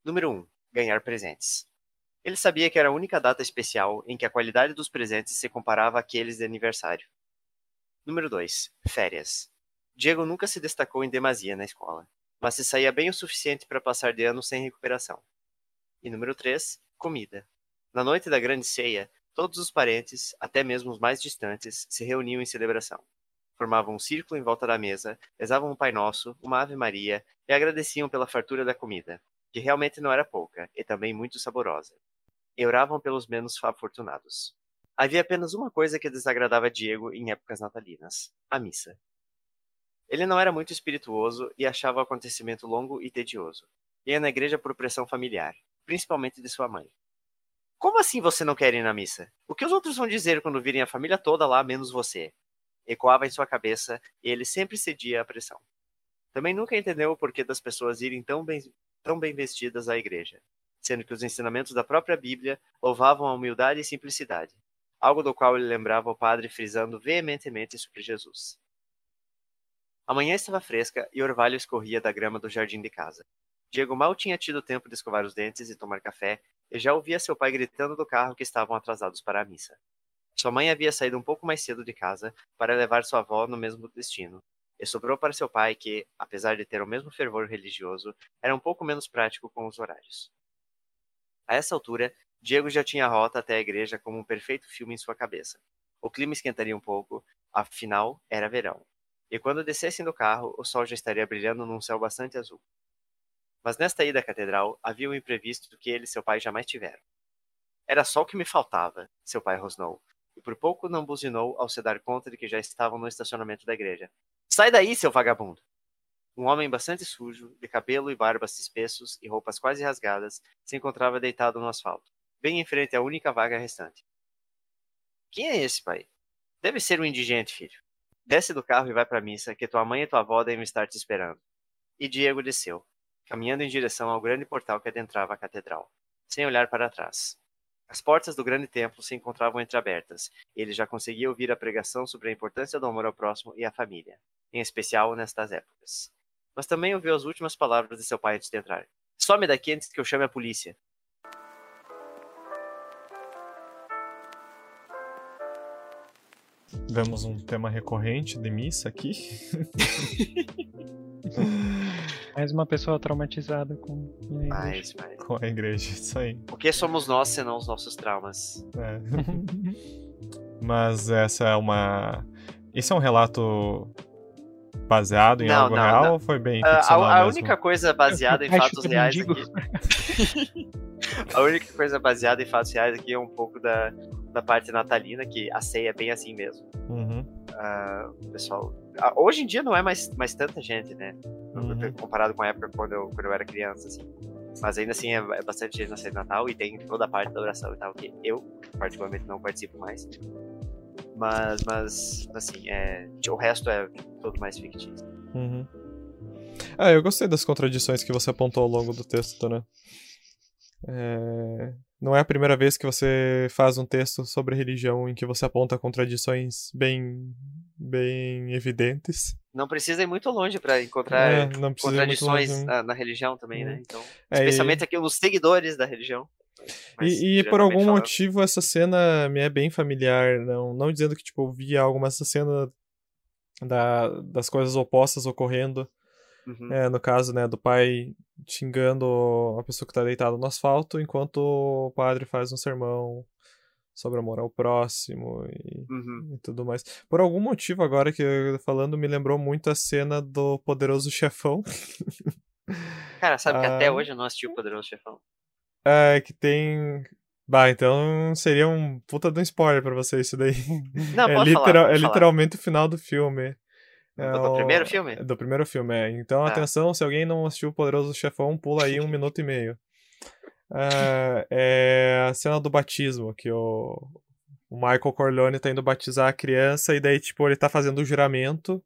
Número 1. Ganhar presentes. Ele sabia que era a única data especial em que a qualidade dos presentes se comparava àqueles de aniversário. Número 2. Férias. Diego nunca se destacou em demasia na escola, mas se saía bem o suficiente para passar de ano sem recuperação. E número 3. Comida. Na noite da grande ceia, Todos os parentes, até mesmo os mais distantes, se reuniam em celebração. Formavam um círculo em volta da mesa, rezavam um Pai Nosso, uma Ave Maria e agradeciam pela fartura da comida, que realmente não era pouca e também muito saborosa. E oravam pelos menos afortunados. Havia apenas uma coisa que desagradava Diego em épocas natalinas: a missa. Ele não era muito espirituoso e achava o acontecimento longo e tedioso. Ia na igreja por pressão familiar, principalmente de sua mãe. Como assim você não quer ir na missa? O que os outros vão dizer quando virem a família toda lá, menos você? Ecoava em sua cabeça e ele sempre cedia à pressão. Também nunca entendeu o porquê das pessoas irem tão bem, tão bem vestidas à igreja, sendo que os ensinamentos da própria Bíblia louvavam a humildade e simplicidade, algo do qual ele lembrava o padre frisando veementemente sobre Jesus. A manhã estava fresca e orvalho escorria da grama do jardim de casa. Diego mal tinha tido tempo de escovar os dentes e tomar café e já ouvia seu pai gritando do carro que estavam atrasados para a missa. Sua mãe havia saído um pouco mais cedo de casa para levar sua avó no mesmo destino, e sobrou para seu pai que, apesar de ter o mesmo fervor religioso, era um pouco menos prático com os horários. A essa altura, Diego já tinha a rota até a igreja como um perfeito filme em sua cabeça. O clima esquentaria um pouco, afinal, era verão. E quando descessem do carro, o sol já estaria brilhando num céu bastante azul. Mas nesta ida à catedral havia um imprevisto que ele e seu pai jamais tiveram. Era só o que me faltava, seu pai rosnou, por pouco não buzinou ao se dar conta de que já estavam no estacionamento da igreja. Sai daí, seu vagabundo! Um homem bastante sujo, de cabelo e barbas espessos e roupas quase rasgadas, se encontrava deitado no asfalto, bem em frente à única vaga restante. Quem é esse, pai? Deve ser um indigente, filho. Desce do carro e vai para a missa, que tua mãe e tua avó devem estar te esperando. E Diego desceu, caminhando em direção ao grande portal que adentrava a catedral, sem olhar para trás. As portas do grande templo se encontravam entreabertas, e ele já conseguia ouvir a pregação sobre a importância do amor ao próximo e à família, em especial nestas épocas. Mas também ouviu as últimas palavras de seu pai antes de entrar. Some daqui antes que eu chame a polícia. Vemos um tema recorrente de missa aqui. Mais uma pessoa traumatizada com. Mas, mas. Com a igreja, isso aí. O que somos nós senão os nossos traumas? É. Mas essa é uma. Esse é um relato baseado em Não, algo não, real não. ou foi bem Ah, ficcional a, a única coisa baseada em fatos reais aqui. a única coisa baseada em fatos reais aqui é um pouco da, da parte natalina, que a ceia é bem assim mesmo. Uhum, O pessoal. ah, hoje em dia não é mais, mais tanta gente, né? uhum. Comparado com a época quando eu, quando eu era criança, assim. Mas ainda assim é, é bastante gente na ceia de Natal e tem toda a parte da oração e tal, que eu, particularmente, não participo mais. Mas, mas assim, é, o resto é tudo mais fictício. Uhum. Ah, eu gostei das contradições que você apontou ao longo do texto, né? É, Não é a primeira vez que você faz um texto sobre religião em que você aponta contradições bem, bem evidentes. Não precisa ir muito longe para encontrar É, contradições longe, né? na, na religião também, né? Uhum. Então, É, especialmente aqui nos seguidores da religião. Mas, E, e por algum falando. motivo essa cena me é bem familiar, não, não dizendo que tipo eu vi algo, mas essa cena da, das coisas opostas ocorrendo, Uhum. é, no caso, né, do pai xingando a pessoa que tá deitada no asfalto, enquanto o padre faz um sermão sobre amor ao próximo e, Uhum. e tudo mais. Por algum motivo agora que eu falando me lembrou muito a cena do poderoso chefão. Cara, sabe que até Ah. hoje eu não assisti o Poderoso Chefão. É, que tem. Bah, então seria um puta de um spoiler pra você isso daí. Não, é, literal- falar, é falar. literalmente o final do filme. É Do- o- primeiro filme? Do primeiro filme, é. Então, Tá. atenção, se alguém não assistiu o Poderoso Chefão, pula aí um minuto e meio. É, é a cena do batismo, que o, o Michael Corleone tá indo batizar a criança, e daí, tipo, ele tá fazendo o juramento,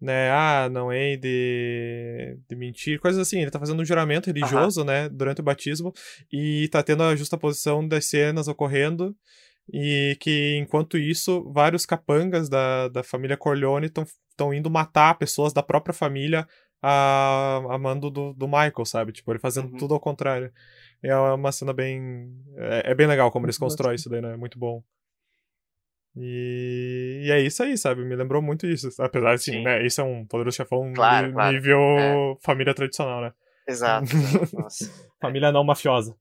né? Ah, não hei de, de mentir, coisas assim. Ele tá fazendo um juramento religioso, né? Durante o batismo, e tá tendo a justa posição das cenas ocorrendo. E que, enquanto isso, vários capangas da, da família Corleone estão indo matar pessoas da própria família a, a mando do, do Michael, sabe? Tipo, ele fazendo Uhum. tudo ao contrário. É uma cena bem. É, é bem legal como eles constroem isso daí, né? É muito bom. E, e é isso aí, sabe? Me lembrou muito isso. Apesar de, assim, Sim. né? Isso é um poderoso chefão Claro, de claro. nível É. família tradicional, né? Exato. Família não mafiosa.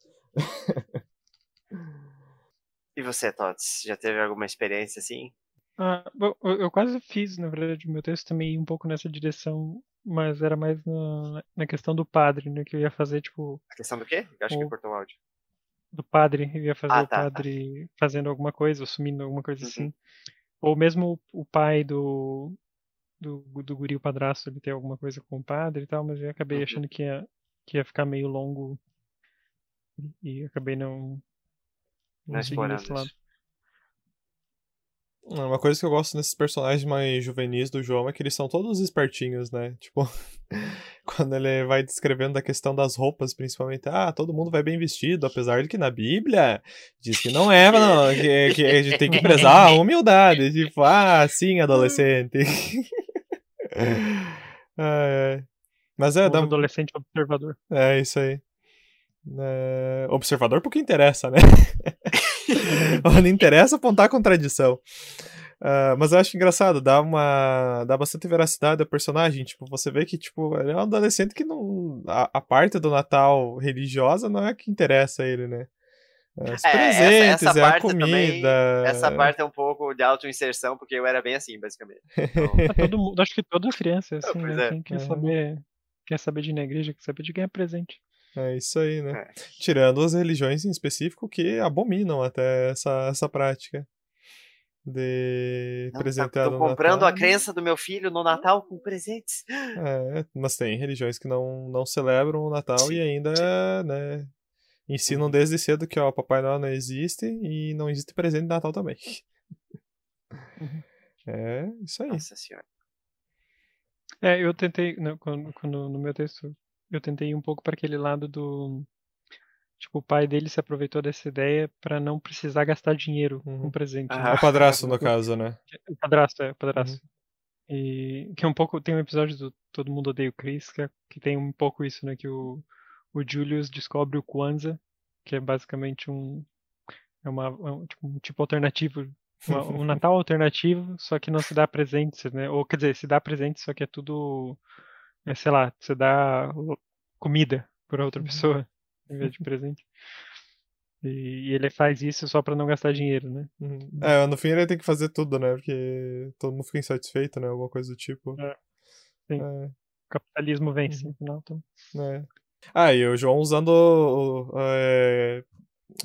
E você, Tots? Já teve alguma experiência assim? Ah, bom, eu, eu quase fiz, na verdade, o meu texto também ia um pouco nessa direção, mas era mais na, na questão do padre, né? Que eu ia fazer, tipo, A questão do quê? Eu acho que O- cortou o áudio. do padre, eu ia fazer Ah, o tá, tá. padre fazendo alguma coisa, assumindo alguma coisa Uhum. assim. Ou mesmo o, pai do, do, do guri, o padrasto, ele ter alguma coisa com o padre e tal, mas eu acabei Uhum. achando que ia, que ia ficar meio longo e acabei não, Não seguindo explorando isso. Uma coisa que eu gosto nesses personagens mais juvenis do João é que eles são todos espertinhos, né? Tipo, quando ele vai descrevendo da questão das roupas, principalmente, ah, todo mundo vai bem vestido, apesar de que na Bíblia diz que não é, não, que, que a gente tem que prezar a humildade. Tipo, ah, sim, adolescente. Ai. Mas é, Um dá, adolescente observador. é isso aí. É, observador porque interessa, né? Não interessa apontar a contradição. Ah, mas eu acho engraçado, dá uma. dá bastante veracidade ao personagem. Tipo, você vê que, tipo, ele é um adolescente que não. A, a parte do Natal religiosa não é a que interessa a ele, né? É, os É, essa- presentes, essa é a parte também- comida. Essa parte é um pouco de autoinserção, porque eu era bem assim, basicamente. Então, Ah, todo mundo, acho que toda criança é assim, pois né? é. Quem quer Uhum. saber, quer saber de ir na igreja, quer saber de ganhar presente. É isso aí, né? É. Tirando as religiões em específico que abominam até essa, essa prática de não, tá, presentear tô no comprando Natal. a crença do meu filho no Natal com presentes. É, mas tem religiões que não, não celebram o Natal Sim, e ainda, né, ensinam desde cedo que, ó, Papai Noel não existe e não existe presente de Natal também. Uhum. É, isso aí. Nossa senhora. É, eu tentei, não, quando, quando no meu texto, eu tentei ir um pouco para aquele lado do. Tipo, o pai dele se aproveitou dessa ideia para não precisar gastar dinheiro Uhum. com presente. né? Aham. É o padrasto, no caso, né? O padrasto, é, o padrasto. Uhum. E que é um pouco. Tem um episódio do Todo Mundo Odeia o Chris, que, é- que tem um pouco isso, né? Que o, o Julius descobre o Kwanzaa, que é basicamente um. É uma, é um, tipo, um tipo alternativo. uma- um Natal alternativo, só que não se dá presentes, né? Ou quer dizer, se dá presentes, só que é tudo. É, sei lá, você dá comida para outra Uhum. pessoa em vez de presente. E, ele faz isso só para não gastar dinheiro, né? É, no fim ele tem que fazer tudo, né? Porque todo mundo fica insatisfeito, né? Alguma coisa do tipo. É. Sim. É. O capitalismo vence Uhum. no final. Então. É. Ah, e o João usando. é,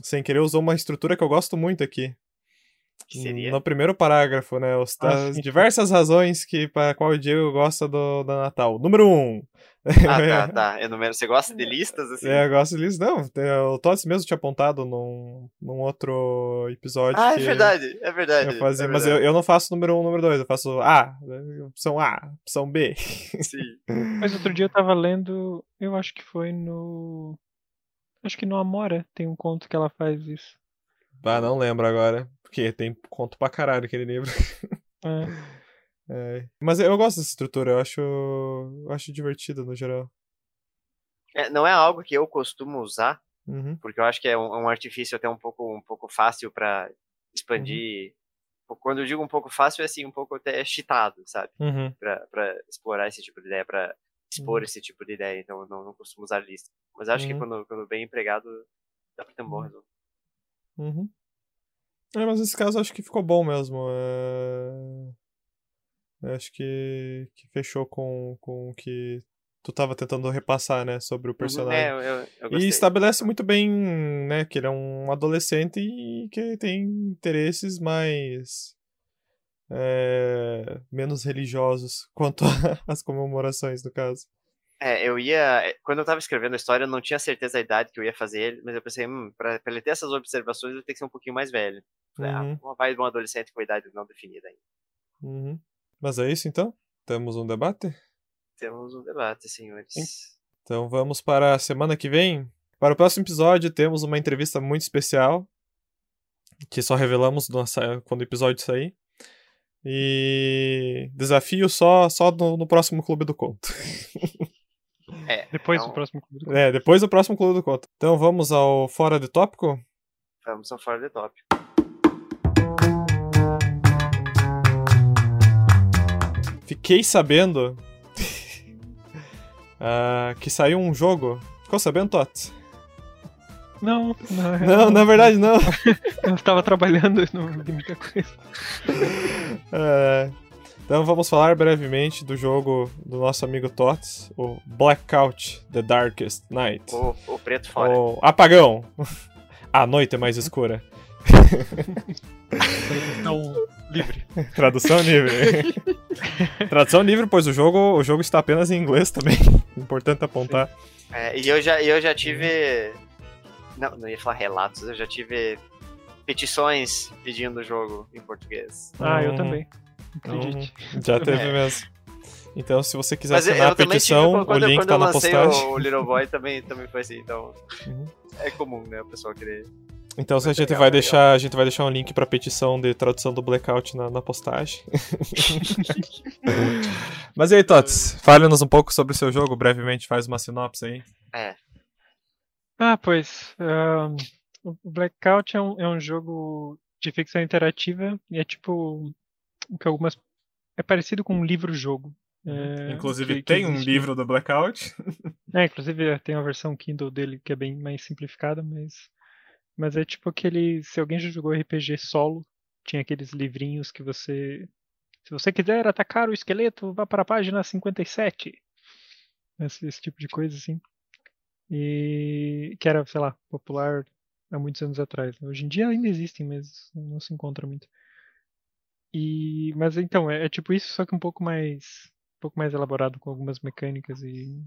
sem querer, usou uma estrutura que eu gosto muito aqui. Que seria? No primeiro parágrafo, né? Os, Ah, as sim. diversas razões que para qual o Diego gosta do, do Natal. Número um. Ah, tá, tá. Eu número... Você gosta de listas assim? É, eu gosto disso. Não, tem- o Tots mesmo tinha apontado num, num outro episódio. Ah, é verdade, é verdade. Eu fazia, é mas eu, verdade. eu não faço número um, número dois. Eu faço A, opção A, opção B. Sim. Mas outro dia eu tava lendo, eu acho que foi no. Acho que no Amora tem um conto que ela faz isso. Ah, não lembro agora. Porque tem conto pra caralho aquele livro. É, É, Mas eu gosto dessa estrutura, eu acho, eu acho divertido no geral. É, não é algo que eu costumo usar, Uhum. porque eu acho que é um, um artifício até um pouco, um pouco fácil pra expandir. Quando eu digo um pouco fácil, é assim, um pouco até cheatado, sabe? Uhum. Pra explorar esse tipo de ideia, pra expor Uhum. esse tipo de ideia. Então eu não, não costumo usar lista. Mas acho que Uhum. quando, quando bem empregado, dá pra ter um bom Uhum. resultado. Uhum. É, mas nesse caso acho que ficou bom mesmo. É... eu Acho que, que fechou com, com o que tu tava tentando repassar, né, sobre o personagem. É, eu, eu, eu E estabelece muito bem, né, que ele é um adolescente e que tem interesses mais. é, menos religiosos quanto às comemorações, no caso. É, eu ia. Quando eu tava escrevendo a história, eu não tinha certeza da idade que eu ia fazer ele, mas eu pensei, hum, pra, pra ele ter essas observações, ele tem que ser um pouquinho mais velho. Falei, Uhum. ah, vai de um adolescente com idade não definida ainda. Uhum. Mas é isso então? Temos um debate? Temos um debate, senhores. Então vamos para a semana que vem. Para o próximo episódio, temos uma entrevista muito especial. Que só revelamos quando o episódio sair. E desafio só, só no, no próximo Clube do Conto. É, Depois então, do próximo clube. É, depois do próximo Clube do Conto. Então vamos ao Fora de Tópico? Vamos ao fora de top. Fiquei sabendo ah, que saiu um jogo. Ficou sabendo, Tots? Não, não, Não, na verdade não. Eu estava trabalhando no muita coisa. É, então vamos falar brevemente do jogo do nosso amigo Tots, o Blackout The Darkest Night. O, o preto fora. O apagão. A noite é mais escura. Então, livre. Tradução livre. Tradução livre, pois o jogo, o jogo está apenas em inglês também. Importante apontar. É, e eu já, eu já tive. Não, não ia falar relatos, eu já tive petições pedindo o jogo em português. Ah, eu Uhum. também. Acredite. Uhum, Já teve É. mesmo. Então, se você quiser Mas assinar a petição, tive, o quando, link quando tá eu na lancei postagem. o, o Little Boy também, também foi assim, então. Uhum. É comum, né? O pessoal querer. Então a gente legal, vai legal. deixar, a gente vai deixar um link pra petição de tradução do Blackout na, na postagem. Mas e aí, Tots? Fale-nos um pouco sobre o seu jogo, brevemente, faz uma sinopse aí. É. Ah, pois. ahn, o Blackout é um, é um jogo de ficção interativa e é tipo. o que algumas. É parecido com um livro-jogo. É, Inclusive, que- que tem um existe- livro do Blackout. É, inclusive tem a versão Kindle dele que é bem mais simplificada, mas. Mas é tipo aquele. Se alguém já jogou RPG solo, tinha aqueles livrinhos que você. Se você quiser atacar o esqueleto, vá para a página 57. Esse, esse tipo de coisa, assim. E que era, sei lá, popular há muitos anos atrás. Hoje em dia ainda existem, mas não se encontra muito. E, mas então, é, é tipo isso, só que um pouco mais, um pouco mais elaborado com algumas mecânicas e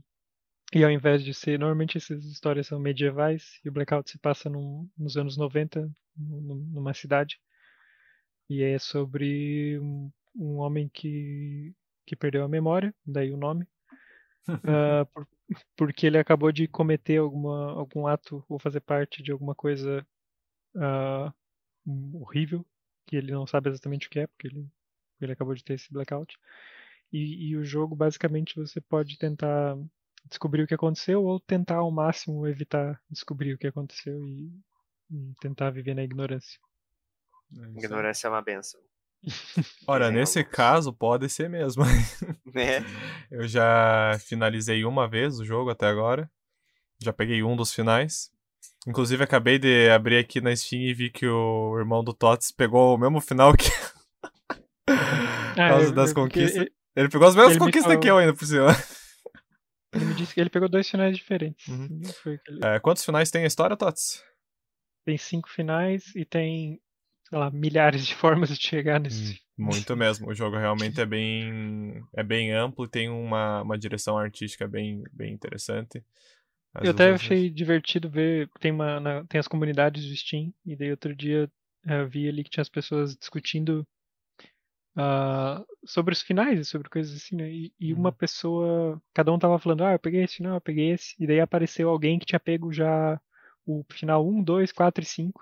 e ao invés de ser, normalmente essas histórias são medievais e o Blackout se passa num- nos anos 90, num- numa cidade. E é sobre um, um homem que, que perdeu a memória, daí o nome, ah, por- porque ele acabou de cometer alguma, algum ato ou fazer parte de alguma coisa hum, horrível, que ele não sabe exatamente o que é, porque ele, ele acabou de ter esse blackout. E, e o jogo, basicamente, você pode tentar descobrir o que aconteceu ou tentar ao máximo evitar descobrir o que aconteceu e, e tentar viver na ignorância. Ignorância é uma benção. Ora, Dizem nesse caso, pode ser mesmo. Né? Eu já finalizei uma vez o jogo até agora. Já peguei um dos finais. Inclusive, acabei de abrir aqui na Steam e vi que o irmão do Tots pegou o mesmo final que. Por causa eu- das eu- porque conquistas. Ele, Ele pegou as mesmas ele me conquistas falou. que eu ainda por cima. Ele me disse que ele pegou dois finais diferentes. Uhum. Aquele- É, quantos finais tem a história, Tots? Tem cinco finais e tem, sei lá, milhares de formas de chegar Hum. nesse. Muito mesmo. O jogo realmente é bem, é bem amplo e tem uma, uma direção artística bem, bem interessante. Eu até ilustrações- achei divertido ver, tem, uma, na- tem as comunidades do Steam, e daí outro dia eh, eu vi ali que tinha as pessoas discutindo ah, sobre os finais e sobre coisas assim, né? E, e uma Uhum. pessoa, cada um tava falando, ah, eu peguei esse final, eu peguei esse, e daí apareceu alguém que tinha pego já o final 1, 2, 4 e 5.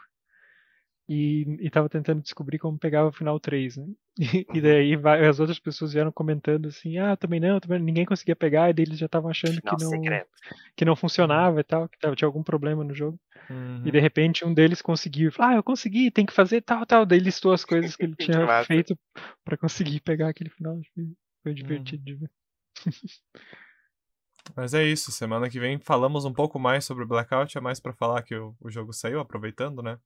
E, e tava tentando descobrir como pegava o final 3, né? E, e daí vai- as outras pessoas vieram comentando assim, ah, também não, também não", ninguém conseguia pegar, e daí eles já estavam achando Final que não, secreto. que não funcionava e tal, que tava, tinha algum problema no jogo. Uhum. E de repente um deles conseguiu, falou, ah, eu consegui, tem que fazer tal, tal. Daí listou as coisas que ele tinha massa. feito pra conseguir pegar aquele final. Uhum. Foi divertido de ver. Mas é isso, semana que vem falamos um pouco mais sobre o Blackout, é mais pra falar que o, o jogo saiu, aproveitando, né?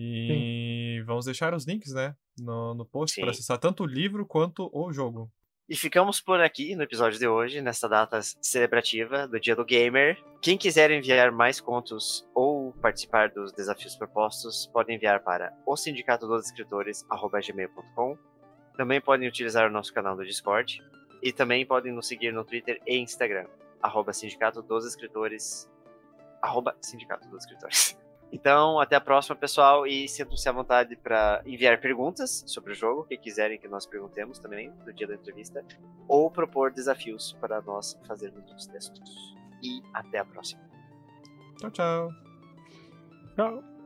E vamos deixar os links, né, no, no post Sim. acessar tanto o livro quanto o jogo. E ficamos por aqui no episódio de hoje, nessa data celebrativa do Dia do Gamer. Quem quiser enviar mais contos ou participar dos desafios propostos, pode enviar para o sindicato dos escritores@gmail.com. Também podem utilizar o nosso canal do Discord e também podem nos seguir no Twitter e Instagram, arroba sindicato dos escritores, arroba sindicato dos escritores. Então, até a próxima, pessoal, e sintam-se à vontade para enviar perguntas sobre o jogo, que quiserem que nós perguntemos também no dia da entrevista, ou propor desafios para nós fazermos os textos. E até a próxima. Tchau, tchau. Tchau.